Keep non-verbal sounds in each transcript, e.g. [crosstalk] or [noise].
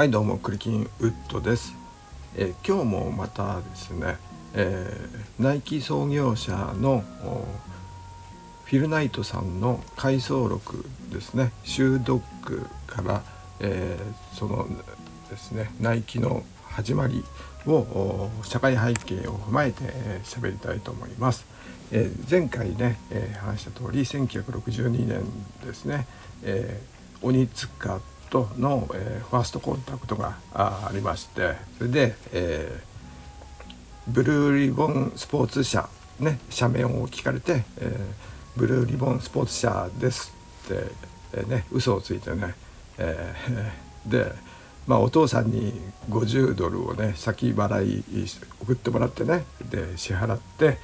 はいどうもクリキンウッドです、えー、今日もまたですね、えー、ナイキ創業者のフィルナイトさんの回想録ですねシュードッグから、えー、そのですねナイキの始まりを社会背景を踏まえて喋、えりたいと思います。えー、前回ね、えー、話した通り1962年ですね、えー、鬼塚との、え、ファーストコンタクトがありましてそれで、えー、ブルーリボンスポーツ社ね社名を聞かれて、えー、ブルーリボンスポーツ社ですって、えー、ね嘘をついてね、えー、でまあ、お父さんに50ドルをね先払い送ってもらってねで支払って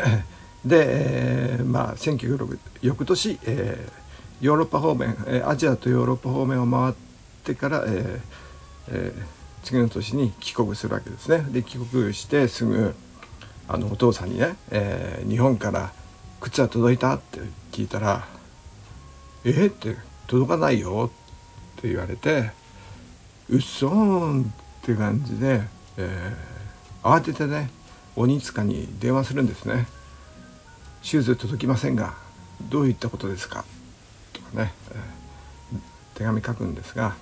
[coughs] で、えー、まあ1906翌年、えー、ヨーロッパ方面、えアジアとヨーロッパ方面を回ってから、ええ、次の年に帰国するわけですね。で帰国してすぐあのお父さんにね、えー、日本から靴は届いたって聞いたら「えー、って届かないよ」って言われて「うっそーん」って感じで、えー、慌ててね鬼塚に電話するんですね。シューズ届きませんがどういったことですか？ね、手紙書くんですが、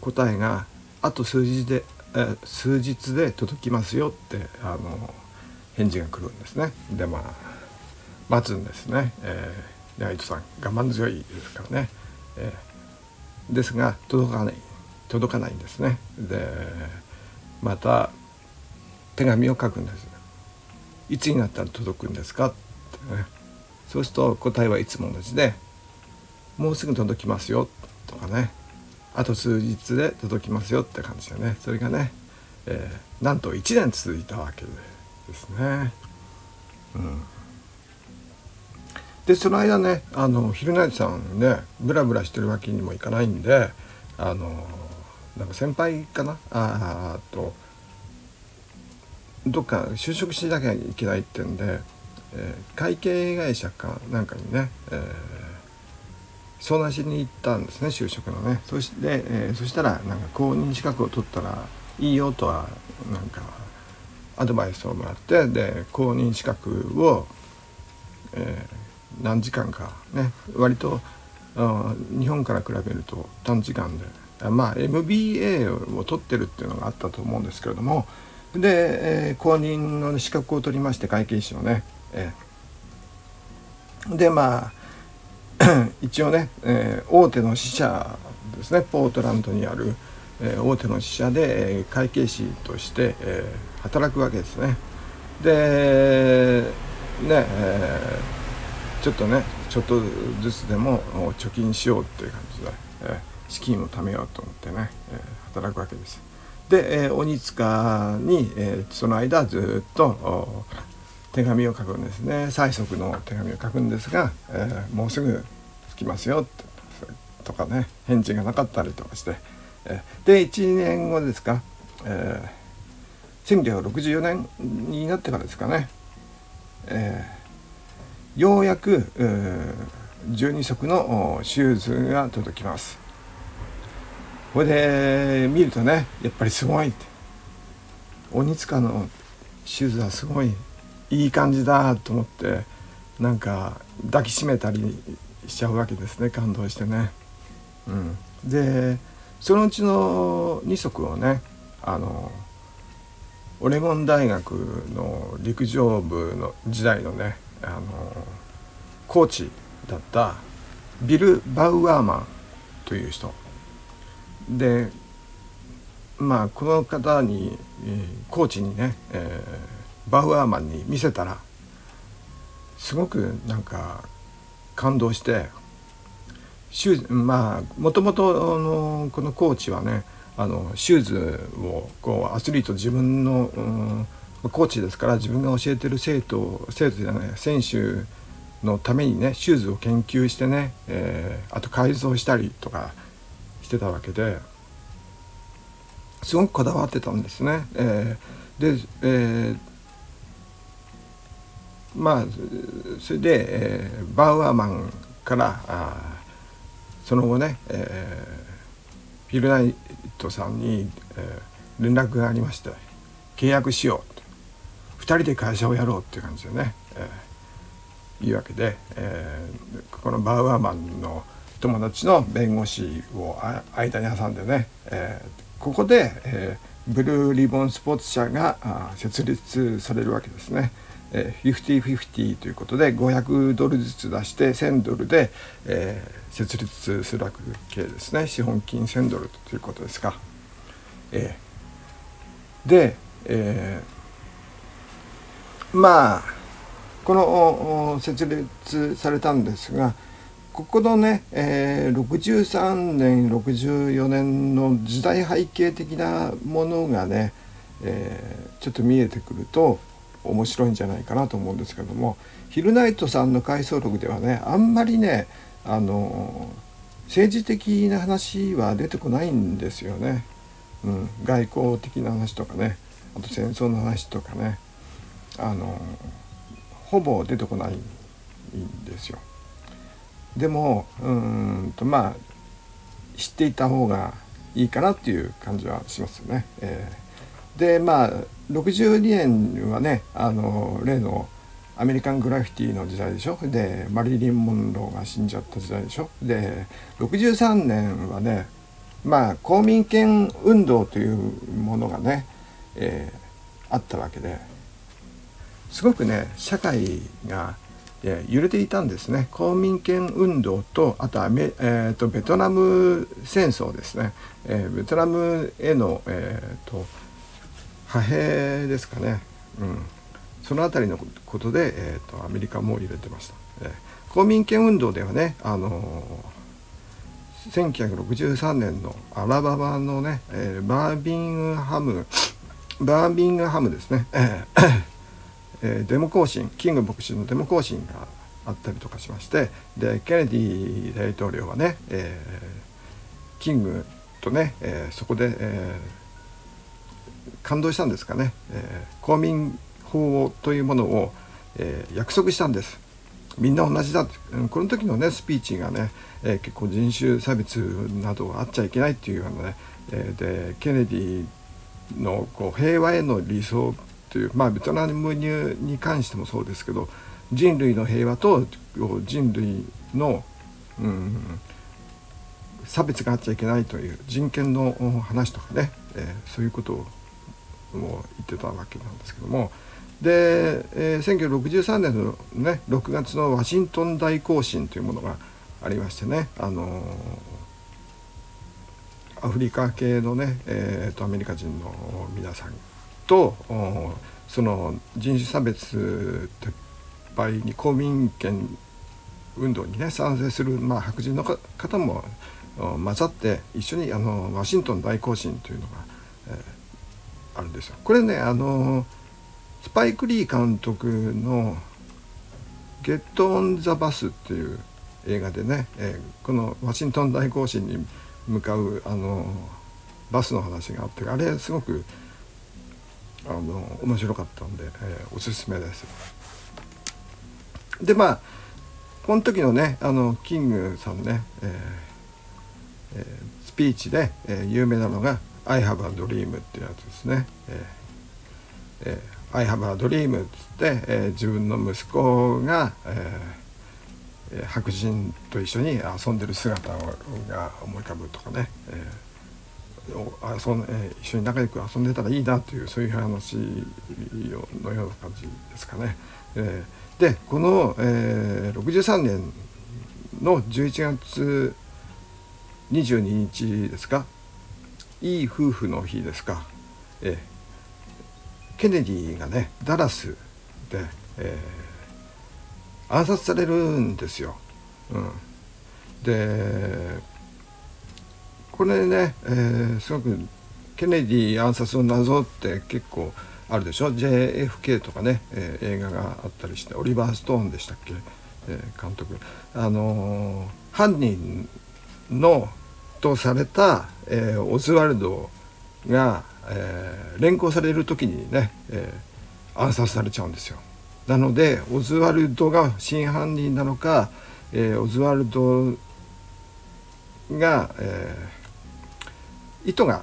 答えがあと数日で、数日で届きますよってあの返事が来るんですね。でまあ待つんですね。えー、ライトさん我慢強いですからね。えー、ですが届かない届かないんですね。でまた手紙を書くんです。いつになったら届くんですかってね。そうすると答えはいつも同じで「もうすぐ届きますよ」とかね「あと数日で届きますよ」って感じでね。それがね、えー、なんと1年続いたわけですね。うん、でその間ねあの昼ナイトさんねブラブラしてるわけにもいかないんであのなんか先輩かな？あとどっか就職しなきゃいけないってんでえー、会計会社かなんかにね、えー、相談しに行ったんですね就職のね。そして、えー、そしたらなんか公認資格を取ったらいいよとはなんかアドバイスをもらってで公認資格を、えー、何時間かね割と日本から比べると短時間で。まあ MBA を取ってるっていうのがあったと思うんですけれども。で、えー、公認の資格を取りまして会計士のね。えー、でまあ [coughs] 一応ね、えー、大手の支社ですねポートランドにある、えー、大手の支社で、えー、会計士として、えー、働くわけですね。でね、えー、ちょっとねちょっとずつでも貯金しようっていう感じで、えー、資金を貯めようと思ってね、えー、働くわけです。で、えー、鬼塚に、えー、その間ずっと手紙を書くんですね催促の手紙を書くんですが、えー、もうすぐ着きますよとかね返事がなかったりとかして、えー、で1年後ですか、えー、1964年になってからですかね、えー、ようやく12足のシューズが届きます。これで見るとねやっぱりすごいって鬼塚のシューズはすごいいい感じだと思ってなんか抱きしめたりしちゃうわけですね感動してね。うん、でそのうちの2足をねあのオレゴン大学の陸上部の時代のねあのコーチだったビル・バウアーマンという人でまあこの方に、え、コーチにね、えーバウアーマンに見せたらすごくなんか感動してシューまあもともとのこのコーチはねあのシューズをこうアスリート自分の、うん、コーチですから自分が教えてる生徒生徒じゃない選手のためにねシューズを研究してね、えー、あと改造したりとかしてたわけですごくこだわってたんですね。えー、で、えーまあそれで、えー、バウアーマンからあその後ね、えフィルナイトさんに、えー、連絡がありまして契約しよう2人で会社をやろうっていう感じでね、えー、いうわけで、えー、このバウアーマンの友達の弁護士を間に挟んでね、えー、ここで、えー、ブルーリボンスポーツ社が設立されるわけですね。えー、50-50ということで500ドルずつ出して1000ドルで、えー、設立するわけですね資本金1000ドルということですか。えー、で、えー、まあこの設立されたんですがここのね、えー、63年64年の時代背景的なものがね、えー、ちょっと見えてくると面白いんじゃないかなと思うんですけどもヒルナイトさんの回想録ではねあんまりねあの政治的な話は出てこないんですよね。うん、外交的な話とかねあと戦争の話とかねあのほぼ出てこないんですよ。でもうんとまあ知っていた方がいいかなっていう感じはしますよね。えー、でまあ62年はねあの例のアメリカングラフィティの時代でしょ？でマリリン・モンローが死んじゃった時代でしょ？で63年はねまあ公民権運動というものがね、えー、あったわけですごくね社会が、えー、揺れていたんですね。公民権運動とあとアメ、えーと、ベトナム戦争ですね、えー、ベトナムへの、えーと、派兵ですかね、うん、その辺りのことで、えーと、アメリカも入れてました。えー、公民権運動ではね、あのー、1963年のアラバマのね、えー、バービングハムバービングハムですね、えーえー、デモ行進キング牧師のデモ行進があったりとかしましてでケネディ大統領はね、えー、キングとね、えー、そこで、えー、感動したんですかね、えー、公民法というものを、えー、約束したんです。みんな同じだこの時のねスピーチがね、えー、結構人種差別などがあっちゃいけないっていうようなね、えー、でケネディのこう平和への理想というまあベトナムに関してもそうですけど人類の平和と人類の、うん、差別があっちゃいけないという人権の話とかね、えー、そういうことをも言ってたわけなんですけども。で、えー、1963年の、ね、6月のワシントン大行進というものがありましてね、あのー、アフリカ系のね、えーと、アメリカ人の皆さんとその人種差別撤廃に公民権運動にね賛成する、まあ、白人の方も混ざって一緒にあのワシントン大行進というのが、あるんですよ。これねあのスパイク・リー監督の「ゲット・オン・ザ・バス」っていう映画でね、えー、このワシントン大行進に向かうあのバスの話があってあれすごくあの面白かったんで、えー、おすすめです。でまあこの時のねあのキングさんね、えーえー、スピーチで、え、有名なのが「I have a dream」っていうやつですね。えーえー I have a dream」っつって、えー、自分の息子が、えー、白人と一緒に遊んでる姿が思い浮かぶとかね、えー、遊んえー、一緒に仲良く遊んでたらいいなというそういう話のような感じですかね。えー、でこの、えー、63年の11月22日ですか？いい夫婦の日ですか。えケネディがねダラスで、えー、暗殺されるんですよ。うん、でこれね、えー、すごくケネディ暗殺の謎って結構あるでしょ JFK とかね、えー、映画があったりしてオリバー・ストーンでしたっけ、えー、監督。あのー、犯人のとされた、えー、オズワルドがえー、連行される時にね、えー、暗殺されちゃうんですよ。なのでオズワルドが真犯人なのか、えー、オズワルドが、え意図が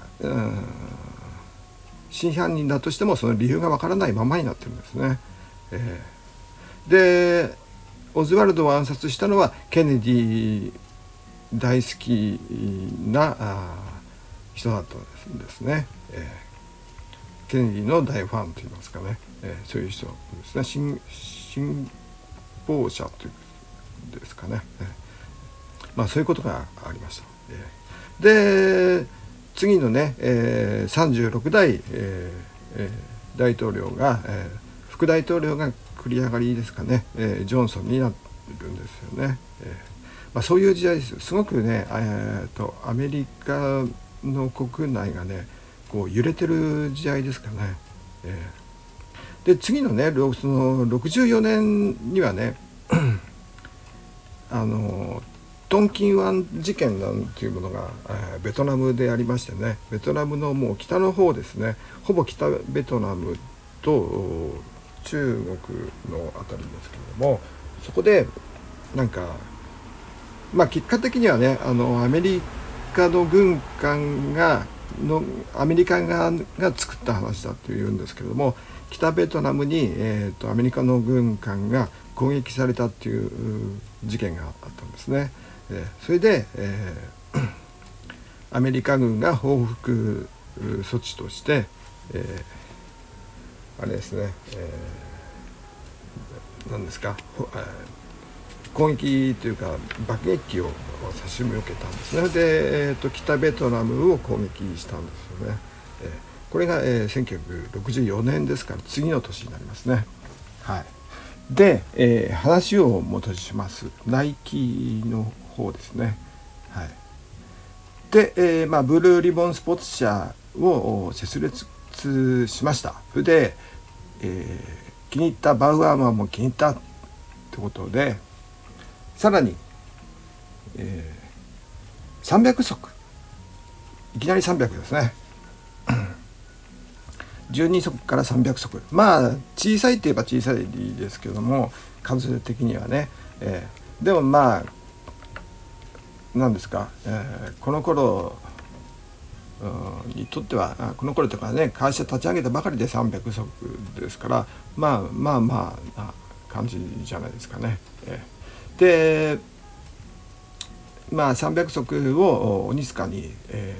真犯人だとしてもその理由がわからないままになってるんですね。えー、でオズワルドを暗殺したのはケネディ大好きな人だったんですね。えー、ケネディの大ファンといいますかね、えー、そういう人ですね信信奉者というですかね、えー、まあそういうことがありました。えー、で次のね、えー、36代、えー、大統領が、えー、副大統領が繰り上がりですかね、えー、ジョンソンになるんですよね。えーまあ、そういう時代ですすごくね、えーと、アメリカの国内がねこう揺れてる時代ですかね。えー、で次のねその64年にはねあのトンキン湾事件なんていうものが、えー、ベトナムでありましてねベトナムのもう北の方ですね。ほぼ北ベトナムと中国の辺りですけれどもそこでなんかまあ結果的にはねあのアメリカの軍艦がのアメリカ側が作った話だというんですけれども北ベトナムに、えーと、アメリカの軍艦が攻撃されたっていう事件があったんですね。えー、それで、えー、[clears throat] アメリカ軍が報復措置として、えー、あれですね、えー、何ですか、えー、攻撃というか爆撃機を差し向けたんですね。で、えーと、北ベトナムを攻撃したんですよね、えー、これが、えー、1964年ですから次の年になりますね。はい。で、えー、話を戻します。ナイキの方ですね。はい、で、えーまあ、ブルーリボンスポーツ社を設立しました。それで、えー、気に入ったバウアーマンも気に入ったってことでさらに、えー、300足いきなり300ですね。[coughs] 12足から300足まあ小さいって言えば小さいですけども数的にはね、えー、でもまあ何ですか、えー、この頃にとってはこの頃とかね会社立ち上げたばかりで300足ですからまあまあまあな感じじゃないですかね。えー、でまあ300足を鬼塚に、え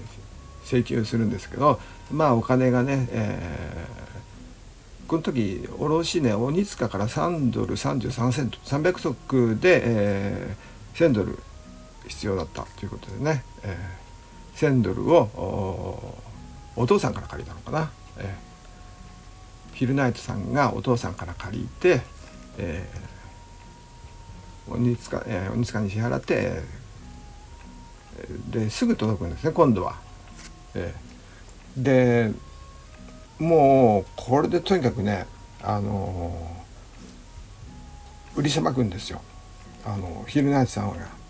ー、請求するんですけどまあお金がね、えー、この時卸値鬼塚から3ドル33セント300足で、えー、1000ドル必要だったということでね、えー、1000ドルをお父さんから借りたのかな、えー、ヒルナイトさんがお父さんから借りて、えー、鬼塚、えー、鬼塚に支払ってですぐ届くんですね今度は。えー、でもうこれでとにかくねあのー、売りさばくんですよあのヒルナイトさんが。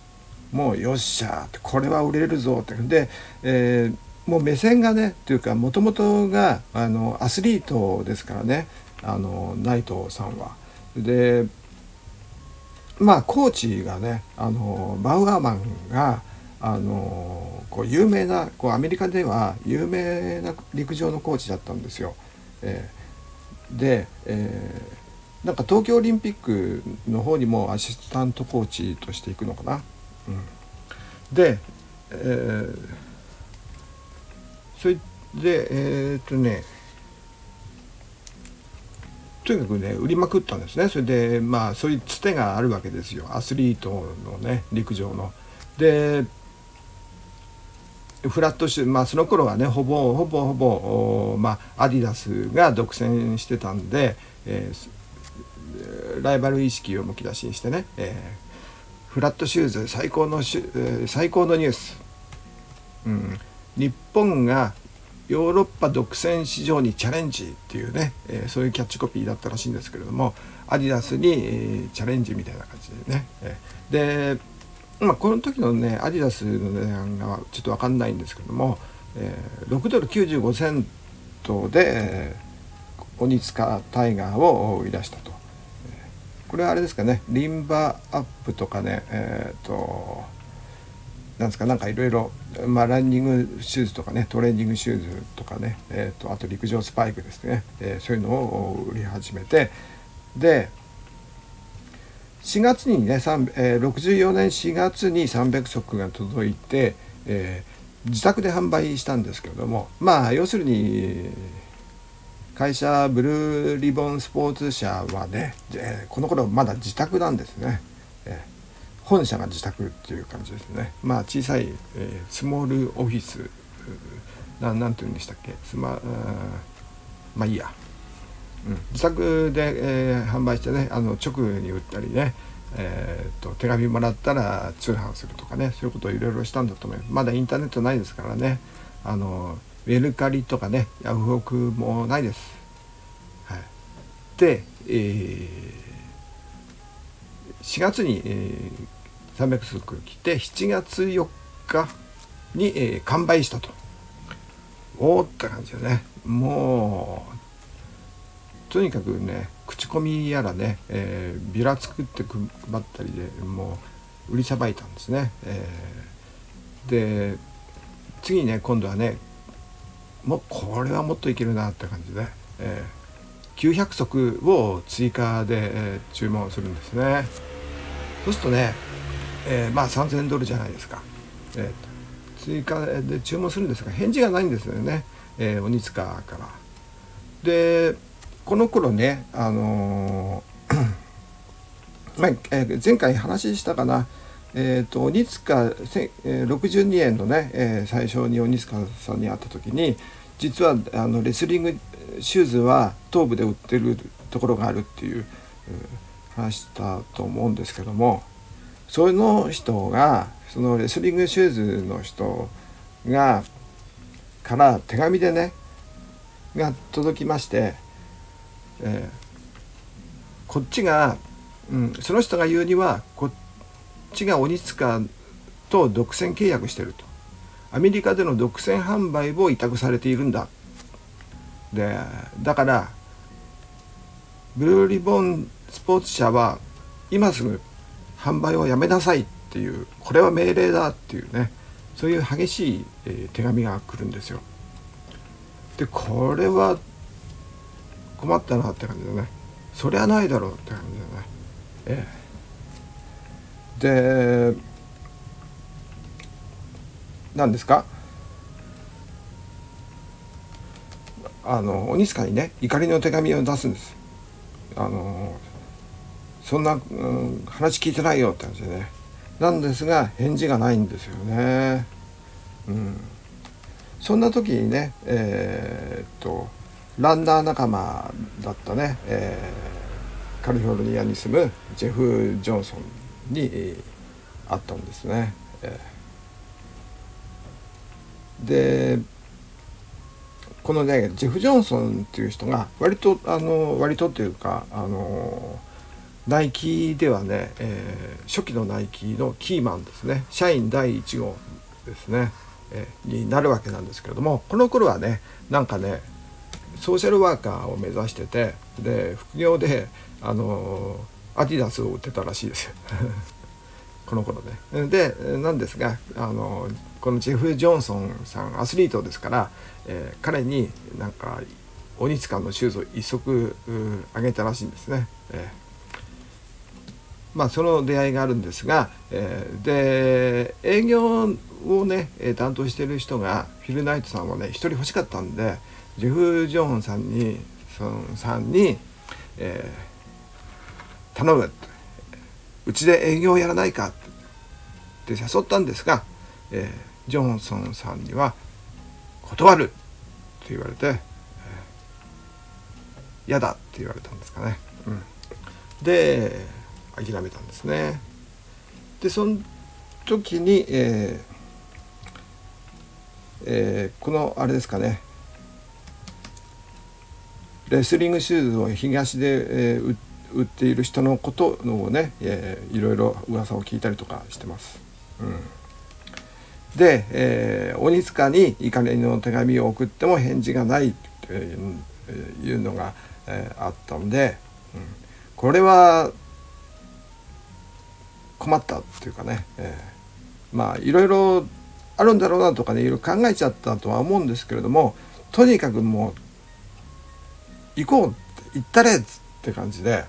もうよっしゃってこれは売れるぞってで、えー、もう目線がねっていうかもともとがあのアスリートですからねあのナイトさんは。でまあコーチがねあのバウアーマンがあのこう有名なこうアメリカでは有名な陸上のコーチだったんですよ。えー、で、えー、なんか東京オリンピックの方にもアシスタントコーチとして行くのかな。うん、で、えー、それでえー、っとねとにかくね売りまくったんですね。それでまあそういうつてがあるわけですよ。アスリートのね陸上の。でフラットシュまあその頃はねほぼほぼほぼまあアディダスが独占してたんで、えー、ライバル意識をむき出しにしてね、えフラットシューズ最高のシュ最高のニュース、うん、日本がヨーロッパ独占市場にチャレンジっていうね、えー、そういうキャッチコピーだったらしいんですけれどもアディダスに、えー、チャレンジみたいな感じでね、えー、で、まあ、この時のねアディダスの値段がちょっと分かんないんですけども、えー、6ドル95セントで、えー、鬼塚タイガーを売り出したと。これはあれですかねリンバーアップとかねえっ、ー、となんですかなんかいろいろまあランニングシューズとかねトレーニングシューズとかね、えーと、あと陸上スパイクですね、えー、そういうのを売り始めてで4月にね、えー、64年4月に300足が届いて、えー、自宅で販売したんですけれどもまあ要するに会社ブルーリボンスポーツ社はね、えー、この頃まだ自宅なんですね。えー本社が自宅っていう感じですね。まあ小さい、えー、スモールオフィス。ななんて言うんでしたっけ？スマまあいいや、うん、自宅で、えー、販売してねあの直に売ったりねえーと、手紙もらったら通販するとかねそういうことをいろいろしたんだと思います。まだインターネットないですからねあのメルカリとかねヤフオクもないです、はい、で、えー、4月に、えー、300足来て7月4日に、えー、完売したと。おおって感じでね。もうとにかくね口コミやらね、えー、ビラ作って配ったりでもう売りさばいたんですね、えー、で次にね今度はねもうこれはもっといけるなって感じで、えー、900足を追加で、えー、注文するんですね。そうするとねえー、まあ3000ドルじゃないですか、えー、追加で注文するんですが返事がないんですよね、えー、鬼塚から。でこの頃ねあのー [coughs] まあえ、前回話したかな。えーと、鬼塚62円のね、えー、最初に鬼塚さんに会った時に実はあのレスリングシューズは東部で売ってるところがあるっていう話したと思うんですけども。その人がそのレスリングシューズの人がから手紙でねが届きまして、えー、こっちが、うん、その人が言うにはこっちが鬼塚と独占契約してると。アメリカでの独占販売を委託されているんだ。でだからブルーリボンスポーツ社は今すぐ販売をやめなさいっていうこれは命令だっていうねそういう激しい、えー、手紙が来るんですよ。でこれは困ったなって感じでねそりゃないだろうって感じでね。ええ、で何ですか？あの鬼塚にね怒りの手紙を出すんです。あのそんな、うん、話聞いてないよって話でねなんですが返事がないんですよね。うん、そんな時にねえー、っとランナー仲間だったね、えー、カリフォルニアに住むジェフ・ジョンソンに、えー、会ったんですね。えー、でこのねジェフ・ジョンソンっていう人が割とあの割とっていうかあのナイキではね、えー、初期のナイキのキーマンですね社員第1号ですね、えー、になるわけなんですけれどもこの頃はねなんかねソーシャルワーカーを目指しててで副業であのアディダスを売ってたらしいですよ [laughs] この頃ね。でなんですがあのこのジェフ・ジョンソンさんアスリートですから、えー、彼になんか鬼塚のシューズを一足あげたらしいんですね。えーまあ、その出会いがあるんですが、えー、で営業をね担当している人がフィル・ナイトさんはね一人欲しかったんでジェフ・ジョンさんにそのさんに、えー、頼む。うちで営業やらないか。って誘ったんですが、えー、ジョンソンさんには断る。と言われて嫌、えー、だ。って言われたんですかね。うん、で諦めたんですね。でその時に、えーえー、このあれですかねレスリングシューズを東で、えー、売っている人のことをね、えー、いろいろ噂を聞いたりとかしてます。うん、で、えー、鬼塚に怒りの手紙を送っても返事がないというのが、えー、あったので、うん、これは困ったっていうかね、えまあいろいろあるんだろうなとかねいろいろ考えちゃったとは思うんですけれどもとにかくもう行こうって行ったれって感じで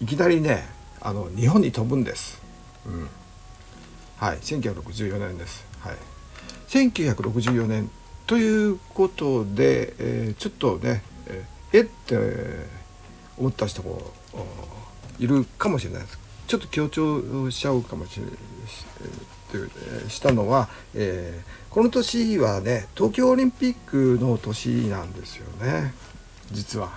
いきなりねあの日本に飛ぶんです。うん、はい1964年です。はい、1964年ということで、えー、ちょっとね、えー、えって思った人もいるかもしれないです。ちょっと強調しちゃうかもしれないしたのは、えー、この年はね東京オリンピックの年なんですよね実は。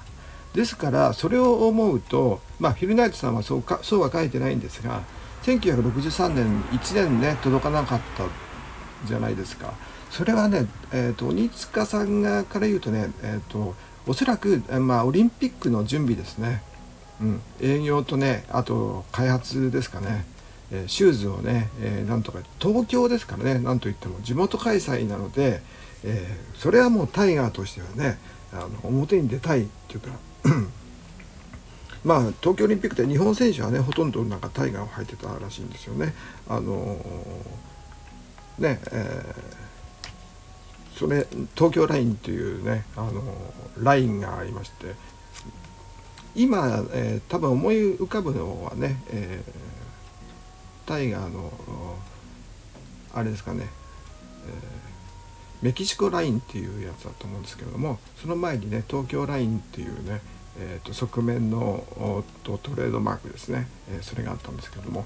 ですからそれを思うとまあフィルナイトさんはそうかそうは書いてないんですが1963年1年ね届かなかったじゃないですか。それはね、えーと、鬼塚さんがから言うとね、えーと、おそらく、まあ、オリンピックの準備ですね、うん、営業とねあと開発ですかね、えー、シューズをね、えー、なんとか東京ですからね。なんといっても地元開催なので、えー、それはもうタイガーとしてはねあの表に出たいっていうかまあ東京オリンピックで日本選手はねほとんどなんかタイガーを履いてたらしいんですよね。あのねえーそれ東京ラインというねあのラインがありまして今、えー、多分思い浮かぶのはね、えー、タイガーのあれですかね、えー、メキシコラインっていうやつだと思うんですけれどもその前にね東京ラインっていうね、えーと、側面のとトレードマークですね、えー、それがあったんですけれども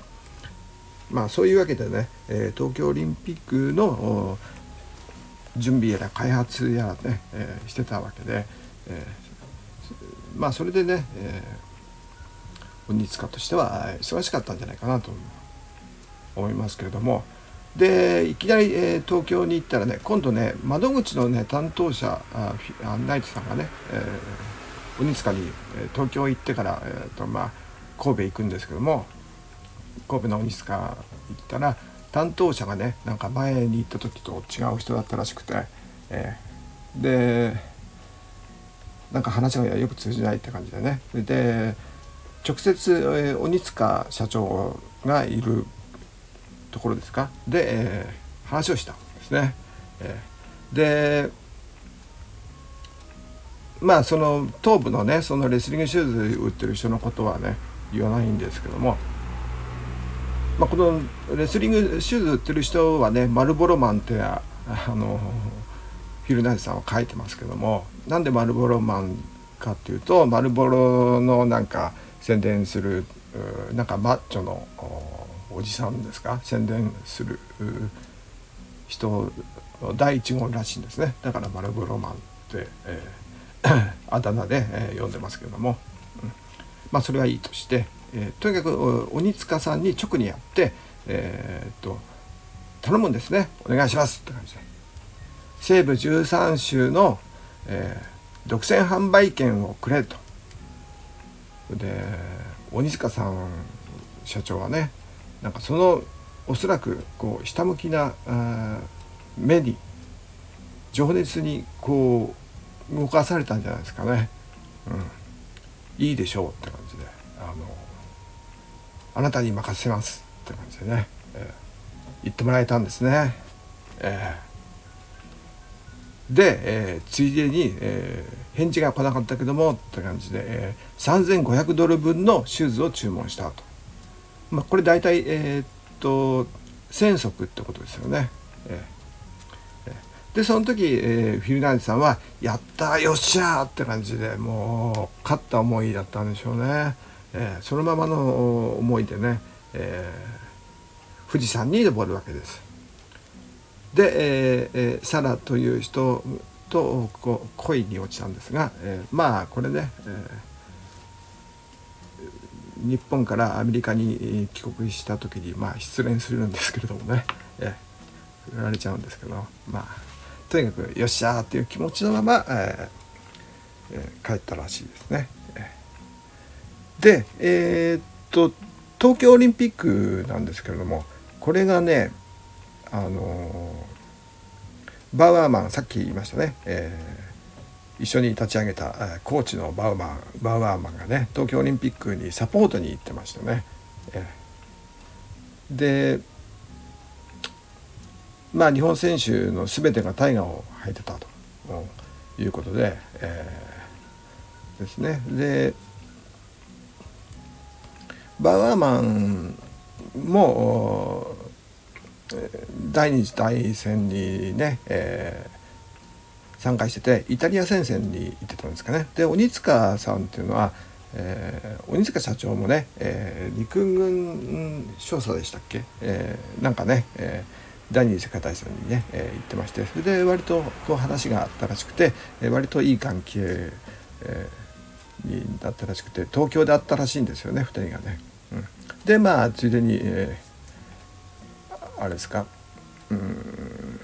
まあそういうわけでね、えー、東京オリンピックの準備やら開発やらね、えー、してたわけで、えー、まあそれでね、えー、鬼塚としては忙しかったんじゃないかなと思いますけれども。でいきなり、えー、東京に行ったらね今度ね窓口のね担当者あナイトさんがね、えー、鬼塚に、東京行ってから、えーとまあ、神戸行くんですけども神戸の鬼塚行ったら担当者がねなんか前に行った時と違う人だったらしくて、えー、でなんか話がよく通じないって感じでね。で直接、えー、鬼塚社長がいるところですか？で、えー、話をしたんですね。えー、でまあその頭部のねそのレスリングシューズ売ってる人のことはね言わないんですけども。まあ、このレスリングシューズ売ってる人はねマルボロマンってあのフィル・ナイさんは書いてますけどもなんでマルボロマンかっていうとマルボロのなんか宣伝するなんかマッチョのおじさんですか？宣伝する人第1号らしいんですね。だからマルボロマンって、えー、[coughs] あだ名で、えー、呼んでますけども、うん、まあそれはいいとしてえー、とにかく鬼塚さんに直にやって、えー、っと頼むんですね。お願いしますって感じで。西部13州の、えー、独占販売権をくれと。で鬼塚さん社長はねなんかそのおそらくこうひたむきな目に情熱にこう動かされたんじゃないですかね。うん、いいでしょうって感じで。あのあなたに任せますって感じでね、えー、言ってもらえたんですね。えー、で、えー、ついでに、えー、返事が来なかったけどもって感じで、えー、3500ドル分のシューズを注文したと。まあ、これ大体、えー、っと1000足ってことですよね。えー、でその時、えー、フィルナンデさんは「やったよっしゃ!」って感じでもう勝った思いだったんでしょうね。えー、そのままの思いでね、えー、富士山に登るわけです。で、えー、サラという人とこう恋に落ちたんですが、えー、まあこれね、えー、日本からアメリカに帰国した時にまあ失恋するんですけれどもね、えー、振られちゃうんですけどまあとにかくよっしゃーっていう気持ちのまま、えーえー、帰ったらしいですね。でえー、っと東京オリンピックなんですけれどもこれがねあのバウアーマンさっき言いましたね、えー、一緒に立ち上げたコーチのバウマンバウアーマンがね東京オリンピックにサポートに行ってましたね。えー、でまあ日本選手の全てがタイガーを履いてたということで、えー、ですねでバウアーマンも第二次大戦にね、えー、参加しててイタリア戦線に行ってたんですかね。で鬼塚さんっていうのは、えー、鬼塚社長もね、えー、陸軍少佐でしたっけ、えー、なんかね、えー、第二次世界大戦にね、えー、行ってまして。それで割とこう話があったらしくて、えー、割といい関係、えー、になったらしくて東京であったらしいんですよね2人がね。うん、でまあついでに、えー、あれですか？うん。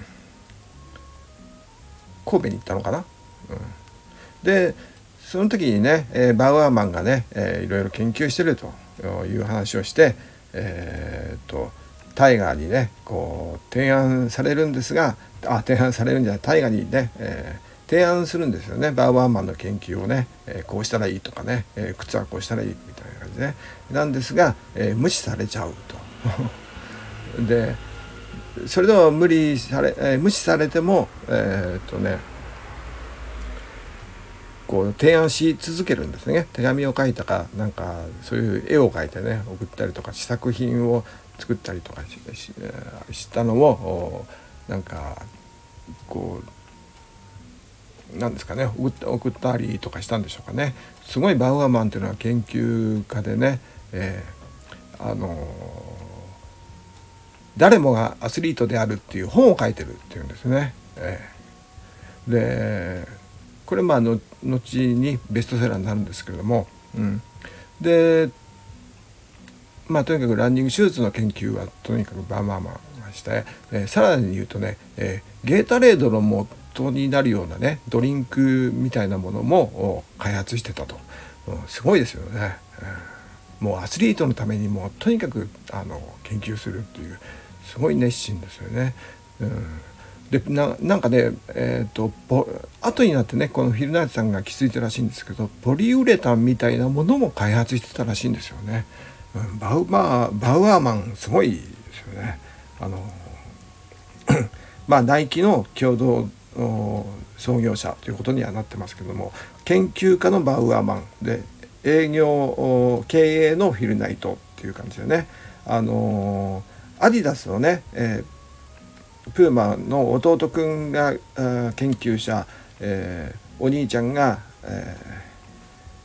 神戸に行ったのかな？うん、でその時にね、えー、バウアーマンがね、えー、いろいろ研究してるという話をして、えーと、タイガーにねこう提案されるんですがあ提案されるんじゃないタイガーにね、えー、提案するんですよね。バウアーマンの研究をね、えー、こうしたらいいとかね、えー、靴はこうしたらいいみたいな感じでね。なんですが、え無視されちゃうと。でそれでも無理され、え無視されてもえっとねこう提案し続けるんですね。手紙を書いたかなんかそういう絵を描いてね送ったりとか試作品を作ったりとかしたのをなんかこうなんですかね送った送ったりとかしたんでしょうかね。すごいバウアーマンというのは研究家でね、えー、あの誰もがアスリートであるっていう本を書いてるっていうんですね。えー、でこれまあの後にベストセラーになるんですけれども、うん、でまあとにかくランニング手術の研究はとにかくバーマーマンして、えー、さらに言うとね、えー、ゲータレードの元になるようなねドリンクみたいなものも開発してたと、うん、すごいですよね、うん、もうアスリートのためにもとにかくあの研究するっていう。すごい熱心ですよね。うんでななんかねえ、ー、と後になってねこのフィルナイトさんが気づいたらしいんですけどポリウレタンみたいなものも開発してたらしいんですよね。うん、バウバーバウアーマンすごいですよね。あの [clears throat] まあナイキの共同創業者ということにはなってますけども研究家のバウアーマンで営業経営のフィルナイトっていう感じでねあのアディダスのね、えープーマの弟くんが研究者、えー、お兄ちゃんが、え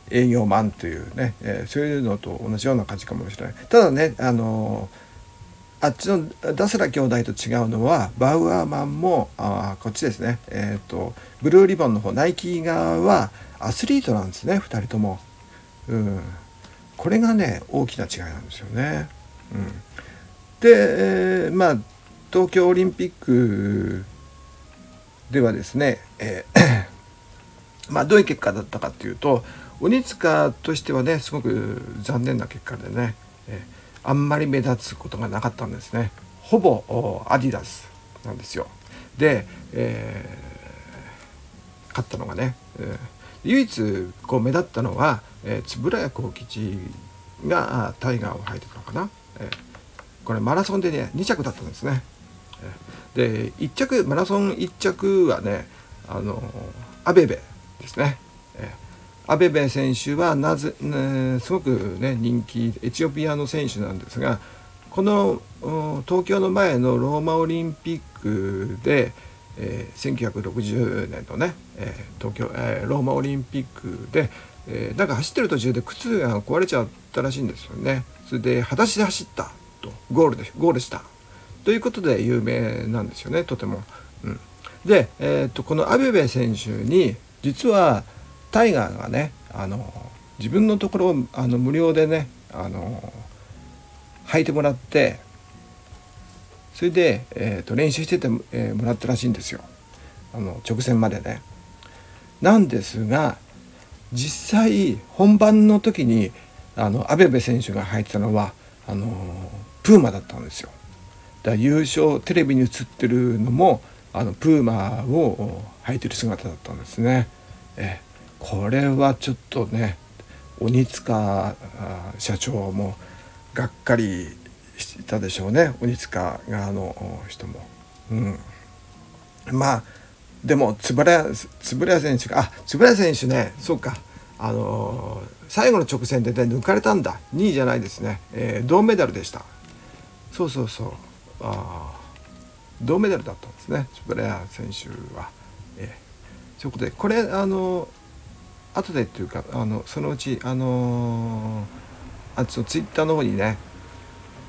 ー、営業マンというね、え、そういうのと同じような感じかもしれない。ただねあのあっちのダスラ兄弟と違うのはバウアーマンもあこっちですね。えっ、とブルーリボンの方ナイキ側はアスリートなんですね2人とも、うん、これがね大きな違いなんですよね、うん、で、えー、まあ東京オリンピックではですね、えー [coughs] まあどういう結果だったかっていうと鬼塚としてはねすごく残念な結果でね、えー、あんまり目立つことがなかったんですね。ほぼアディダスなんですよ。で、えー、勝ったのがね、えー、唯一こう目立ったのは、円谷幸吉がタイガーを履いてたのかな、えー、これマラソンでね2着だったんですねで1着マラソン1着はねあのアベベですね。アベベ選手はなぜ、ね、すごくね人気エチオピアの選手なんですがこの東京の前のローマオリンピックで、えー、1960年のね、えー、東京、えー、ローマオリンピックで、えー、なんか走ってる途中で靴が壊れちゃったらしいんですよね。それで裸足で走ったとゴールでゴールしたということで有名なんですよねとても。うん、で、えーと、このアベベ選手に実はタイガーがねあの自分のところをあの無料でねあの履いてもらってそれで、えーと、練習してて、えー、もらったらしいんですよあの直線までね。なんですが実際本番の時にあのアベベ選手が履いてたのはあのプーマだったんですよ。だから優勝テレビに映ってるのもあのプーマを履いてる姿だったんですね。えこれはちょっとね鬼塚社長もがっかりしたでしょうね鬼塚側の人も。うんまあでも円谷選手があ円谷選手ねそうかあの、最後の直線で、ね、抜かれたんだ。2位じゃないですね、えー、銅メダルでした。そうそうそう。あ銅メダルだったんですね。円谷選手は、えー、そういうことでこれあの後でっていうかあのそのうちあのー、あツイッターの方にね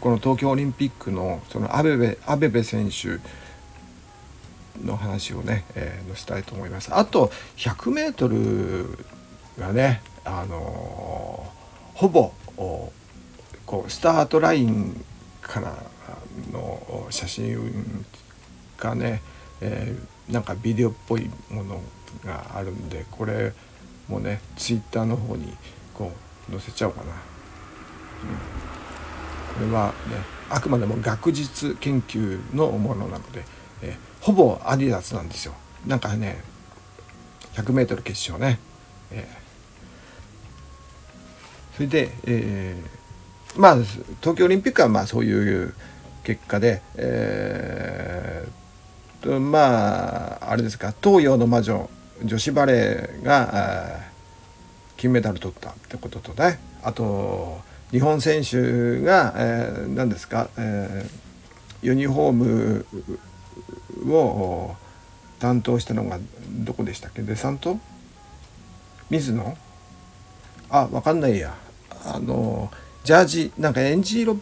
この東京オリンピックのそのアベベアベベ選手の話をね、えー、載せたいと思います。あと 100m がね、あのー、ほぼこうスタートラインからの写真がね、えー、なんかビデオっぽいものがあるんでこれもねツイッターの方にこう載せちゃおうかな。うん、これはねあくまでも学術研究のものなので、えー、ほぼアディダスなんですよ。なんかね 100m 決勝ね、えー、それで、えー、まあ東京オリンピックはまあそういう結果で、えー、とまああれですか東洋の魔女女子バレーが金メダル取ったってこととねあと日本選手が、えー、何ですか、えー、ユニフォームを担当したのがどこでしたっけデサント？水野？あ分かんないや。あのジャージなんかエンジ色っ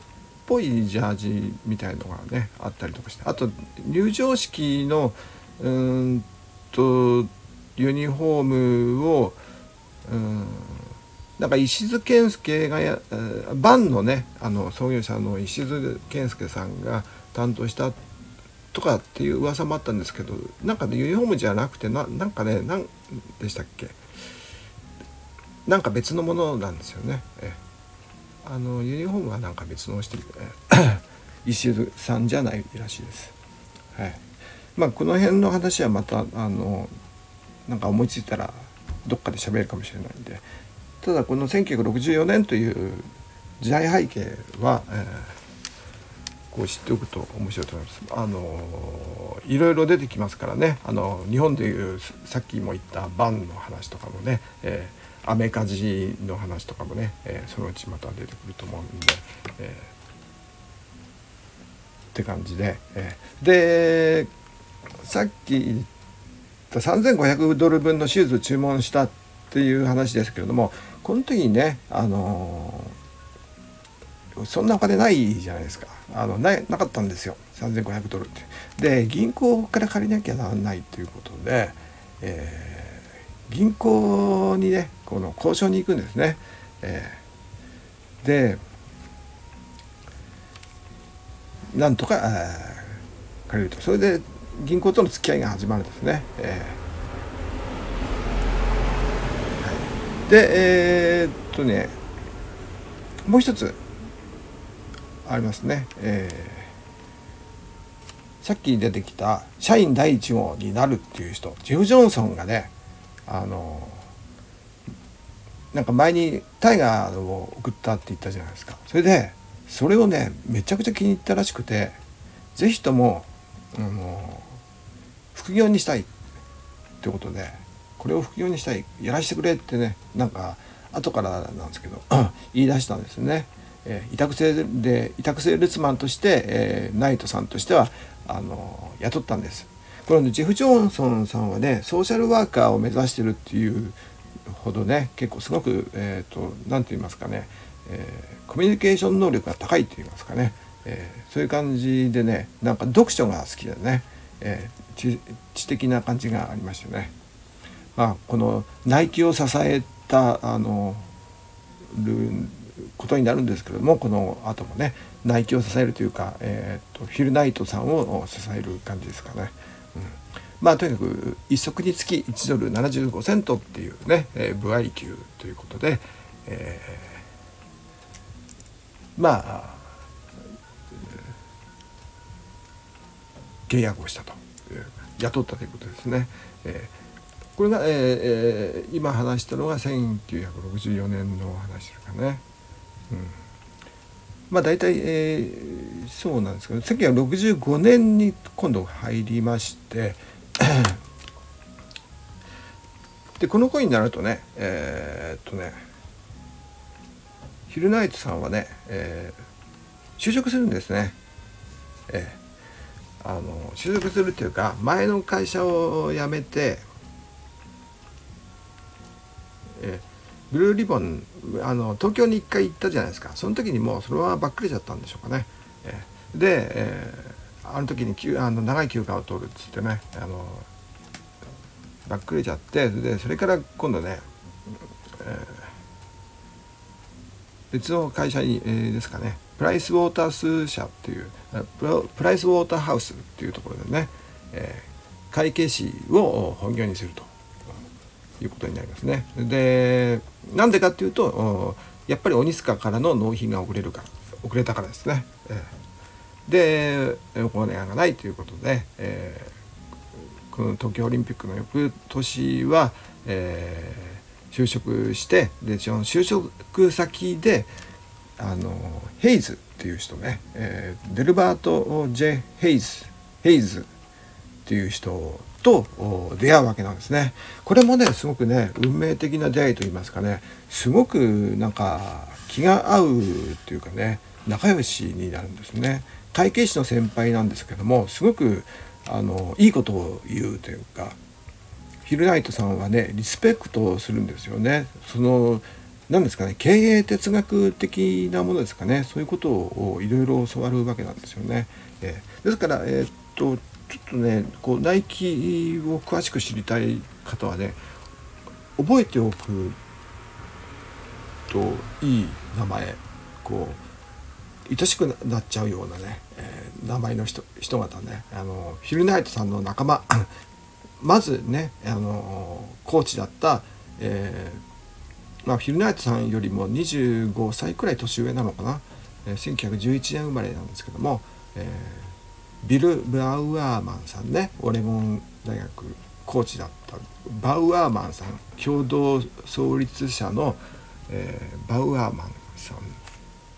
ぽいジャージみたいのがねあったりとかして。あと入場式のうんとユニフォームをうんなんか石津健介がやバンのねあの創業者の石津健介さんが担当したとかっていう噂もあったんですけどなんかねユニフォームじゃなくてななんかね何でしたっけ？なんか別のものなんですよね。えあのユニフォームはなんか別のして石津 [coughs] さんじゃないらしいです。はい、まあこの辺の話はまたあのなんか思いついたらどっかで喋るかもしれないんで。ただこの1964年という時代背景は、えー、こう知っておくと面白いと思います。あのいろいろ出てきますからね。あの日本でいうさっきも言ったバンの話とかもね、えー、アメカジの話とかもね、えー、そのうちまた出てくると思うんで。えーって感じで、えー、でさっき言った3500ドル分のシューズを注文したっていう話ですけれどもこの時にねあのー、そんなお金ないじゃないですかあのななかったんですよ3500ドルって。で銀行から借りなきゃならないということで、えー、銀行にねこの交渉に行くんですね。えー、でなんとか借りるとそれで銀行との付き合いが始まるんですね。えーでえー、っとねもう一つありますね、えー、さっき出てきた社員第一号になるっていう人ジェフ・ジョンソンがねあのなんか前にタイガーを送ったって言ったじゃないですかそれでそれをねめちゃくちゃ気に入ったらしくて是非ともあの副業にしたいってことでこれを副業にしたいやらせてくれってねなんか後からなんですけど [clears throat] 言い出したんですね。え、委託制で委託制列マンとして、えー、ナイトさんとしてはあの雇ったんです。これねジェフ・ジョンソンさんはねソーシャルワーカーを目指してるっていうほどね結構すごくえ、ー、と何て言いますかね、えー、コミュニケーション能力が高いと言いますかね、えー、そういう感じでねなんか読書が好きでね、えー、知的な感じがありましたね。まあ、このナイキを支えたあのることになるんですけどもこの後もねナイキを支えるというか、えーと、フィルナイトさんを支える感じですかね。まあとにかく1足につき1ドル75セントっていうね、えー、部合給ということで、えー、まあ契約をしたと雇ったということですね。えーこれが、えー、今話したのが1964年の話ですかね。うん、まあ大体、えー、そうなんですけど1965年に今度入りましてでこの頃になるとねえー、っとねヒルナイトさんはね、えー、就職するんですね。えー、あの就職するっていうか前の会社を辞めて、えー、ブルーリボンあの東京に1回行ったじゃないですか。その時にもうそれはばっくれちゃったんでしょうかね。えー、で、えー、あの時にあの長い休暇を取るっつってねあのばっくれちゃってでそれから今度ね、えー、別の会社に、えー、ですかね。プライスウォータース社っていうプライスウォーターハウスっていうところでね、えー、会計士を本業にすると。いうことになりますね。でなんでかっていうとやっぱり鬼塚からの納品が遅れるから遅れたからですね。えー、でお金がないということで、えーこの東京オリンピックの翌年は、えー、就職してでその就職先であのヘイズっていう人ね、えー、デルバート・ジェ・ヘイズヘイズっていう人と出会うわけなんですね。これもねすごくね運命的な出会いといいますかねすごくなんか気が合うっていうかね仲良しになるんですね。会計士の先輩なんですけどもすごくあのいいことを言うというかヒルナイトさんはねリスペクトするんですよね。その何ですかね経営哲学的なものですかねそういうことをいろいろ教わるわけなんですよね。えー、ですから、えー、っとちょっとねこうナイキを詳しく知りたい方はね覚えておくといい名前こう愛しくなっちゃうようなね、えー、名前の人人方ねあのヒルナイトさんの仲間 [coughs] まずねあのコーチだった、えーまあ、ヒルナイトさんよりも25歳くらい年上なのかな、えー、1911年生まれなんですけども、えー、ビル・バウアーマンさんねオレゴン大学コーチだった。バウアーマンさん共同創立者の、えー、バウアーマンさん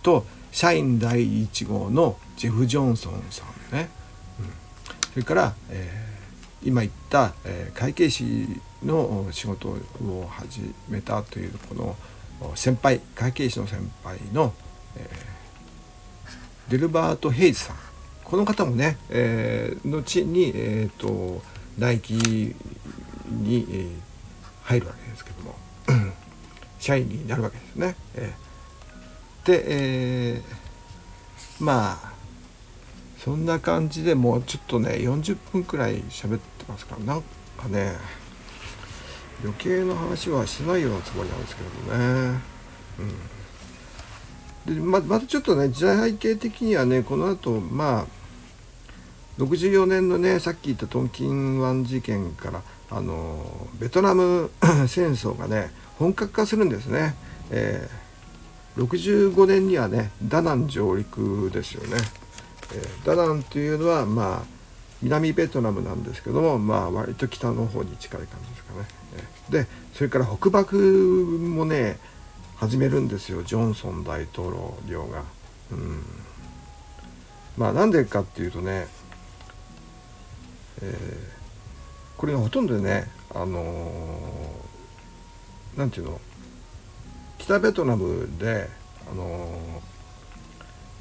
と社員第1号のジェフ・ジョンソンさんね、うん、それから、えー、今言った、えー、会計士の仕事を始めたというこの先輩会計士の先輩の、えー、デルバート・ヘイズさん。この方もね、えー、後に、えーと、ナイキに、えー、入るわけですけども社員になるわけですね。えーで、えー、まあそんな感じでもうちょっとね40分くらい喋ってますからなんかね余計な話はしないようなつもりなんですけどもね。うん、でままたちょっとね時代背景的にはねこの後まあ64年のねさっき言ったトンキン湾事件からあのベトナム [clears throat] 戦争がね本格化するんですね。えー65年にはねダナン上陸ですよね、えー、ダナンというのはまあ南ベトナムなんですけどもまあ割と北の方に近い感じですかね、えー、でそれから北爆もね始めるんですよ。ジョンソン大統領が。うん。まあなんでかっていうとね、えー、これがほとんどねあのー、ていうの北ベトナムであの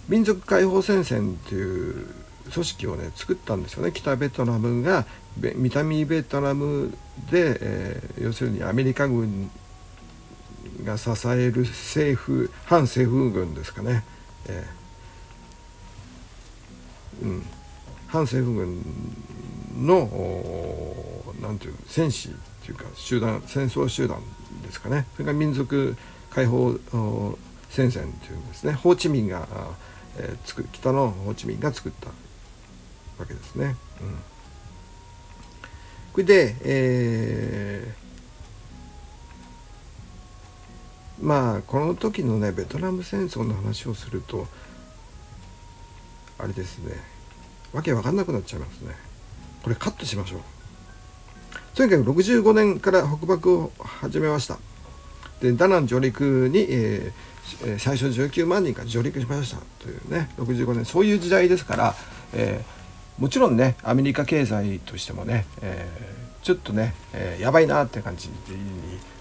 民族解放戦線っていう組織をね作ったんですよね。北ベトナムが南ベトナムで、えー、要するにアメリカ軍が支える政府反政府軍ですかね、えー、うん、反政府軍の何ていう戦士っていうか集団戦争集団ですかねそれから民族解放戦線というんですねホーチミンが、えー、く北のホーチミンが作ったわけですね。うん、これで、えー、まあこの時のねベトナム戦争の話をするとあれですねわけわかんなくなっちゃいますね。これカットしましょう。とにかく65年から北爆を始めました。でダナン上陸に、えー、最初19万人が上陸しましたというね65年そういう時代ですから、えー、もちろんねアメリカ経済としてもね、えー、ちょっとね、えー、やばいなって感じに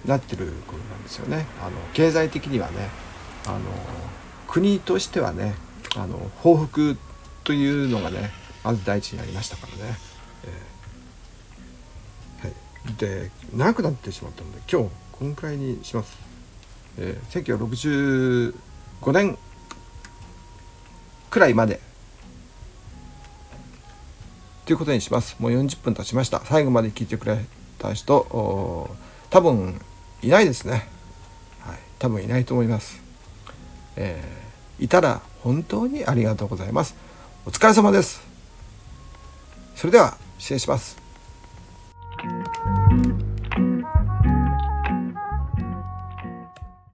なってる頃なんですよね。あの経済的にはねあの国としてはねあの報復というのがねまず第一にありましたからね。えー、はい、で長くなってしまったので今日こんくらいにします。えー、1965年くらいまでということにします。もう40分経ちました。最後まで聞いてくれた人多分いないですね。はい、多分いないと思います。えー、いたら本当にありがとうございます。お疲れ様です。それでは支援します。